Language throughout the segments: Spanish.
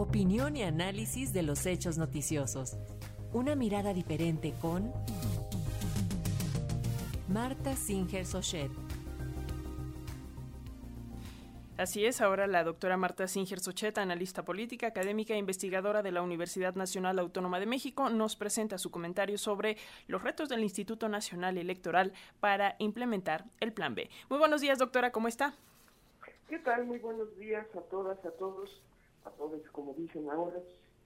Opinión y análisis de los hechos noticiosos. Una mirada diferente con Marta Singer Sochet. Así es, ahora la doctora Marta Singer Sochet, analista política, académica e investigadora de la Universidad Nacional Autónoma de México, nos presenta su comentario sobre los retos del Instituto Nacional Electoral para implementar el Plan B. Muy buenos días, doctora, ¿cómo está? ¿Qué tal? Muy buenos días a todas, a todos, todos, como dicen ahora.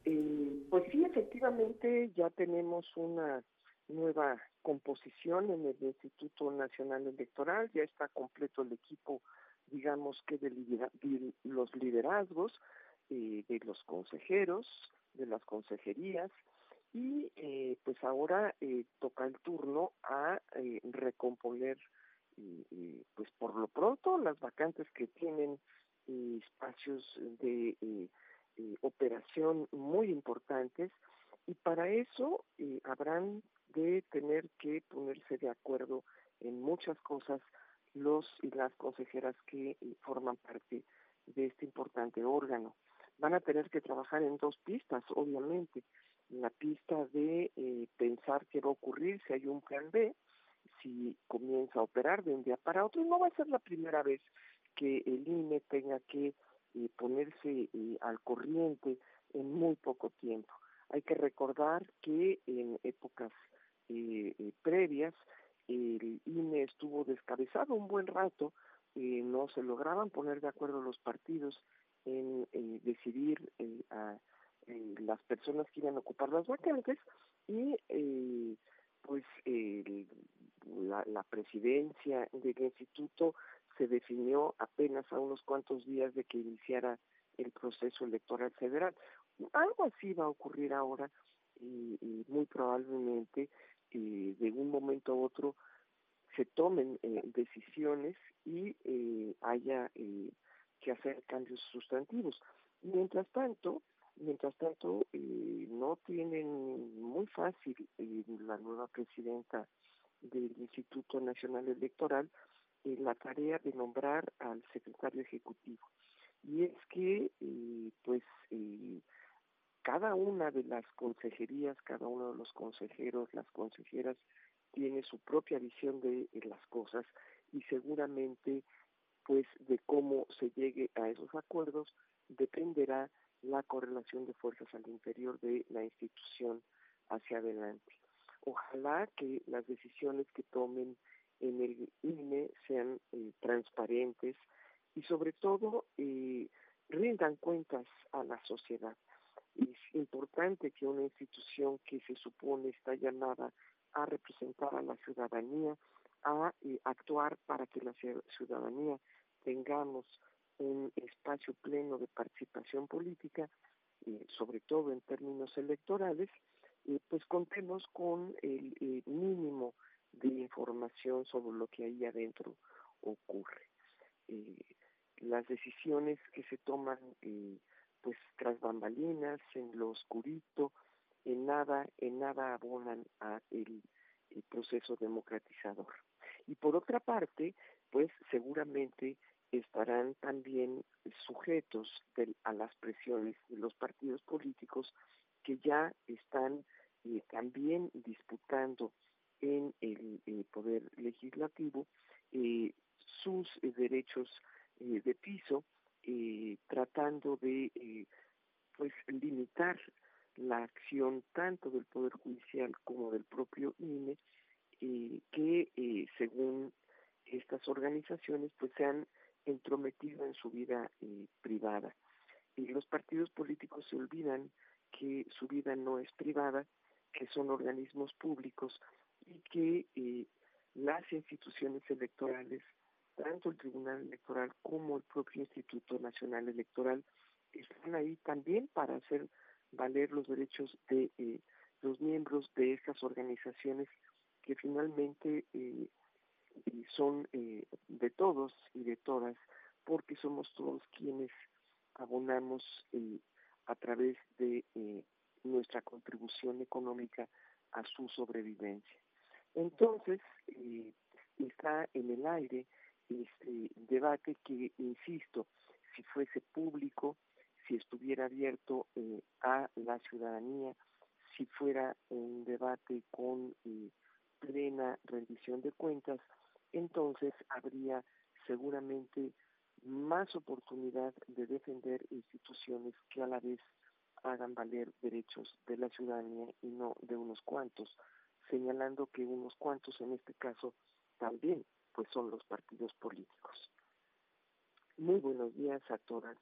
Eh, pues sí, efectivamente ya tenemos una nueva composición en el Instituto Nacional Electoral, ya está completo el equipo digamos que de, los liderazgos, eh, de los consejeros, de las consejerías, y eh, pues ahora eh, toca el turno a recomponer, pues por lo pronto, las vacantes que tienen espacios de operación muy importantes, y para eso habrán de tener que ponerse de acuerdo en muchas cosas los y las consejeras que eh, forman parte de este importante órgano. Van a tener que trabajar en dos pistas, obviamente. La pista de eh, pensar qué va a ocurrir si hay un plan B, si comienza a operar de un día para otro. Y no va a ser la primera vez que el INE tenga que eh, ponerse al corriente en muy poco tiempo. Hay que recordar que en épocas previas el INE estuvo descabezado un buen rato, eh, no se lograban poner de acuerdo los partidos en decidir eh, a las personas que iban a ocupar las vacantes y eh, pues la, la presidencia del instituto se definió apenas a unos cuantos días de que iniciara el proceso electoral federal. Algo así va a ocurrir ahora y, muy probablemente de un momento a otro se tomen eh, decisiones y eh, haya eh, que hacer cambios sustantivos. Mientras tanto, mientras tanto no tienen muy fácil la nueva presidenta del Instituto Nacional Electoral la tarea de nombrar al secretario ejecutivo. Y es que, pues, cada una de las consejerías, cada uno de los consejeros, las consejeras, tiene su propia visión de las cosas y seguramente, pues, de cómo se llegue a esos acuerdos dependerá la correlación de fuerzas al interior de la institución hacia adelante. Ojalá que las decisiones que tomen en el INE sean eh, transparentes y sobre todo eh, rindan cuentas a la sociedad. Es importante que una institución que se supone está llamada a representar a la ciudadanía, a eh, actuar para que la ciudadanía tengamos un espacio pleno de participación política, eh, sobre todo en términos electorales, eh, pues contemos con el mínimo de información sobre lo que ahí adentro ocurre. las decisiones que se toman pues tras bambalinas, en lo oscurito, en nada, en nada abonan a el, proceso democratizador. Y por otra parte, pues seguramente estarán también sujetos a las presiones de los partidos políticos que ya están eh, también disputando en el, poder legislativo eh, sus eh, derechos de piso eh, tratando de eh, pues limitar la acción tanto del Poder Judicial como del propio INE, eh, que eh, según estas organizaciones pues se han entrometido en su vida privada. Y los partidos políticos se olvidan que su vida no es privada, que son organismos públicos y que las instituciones electorales tanto el Tribunal Electoral como el propio Instituto Nacional Electoral están ahí también para hacer valer los derechos de eh, los miembros de estas organizaciones que finalmente eh, son eh, de todos y de todas, porque somos todos quienes abonamos a través de nuestra contribución económica a su sobrevivencia. Entonces, está en el aire este debate que, insisto, si fuese público, si estuviera abierto eh, a la ciudadanía, si fuera un debate con eh, plena rendición de cuentas, entonces habría seguramente más oportunidad de defender instituciones que a la vez hagan valer derechos de la ciudadanía y no de unos cuantos, señalando que unos cuantos en este caso también pues son los partidos políticos. Muy buenos días a todas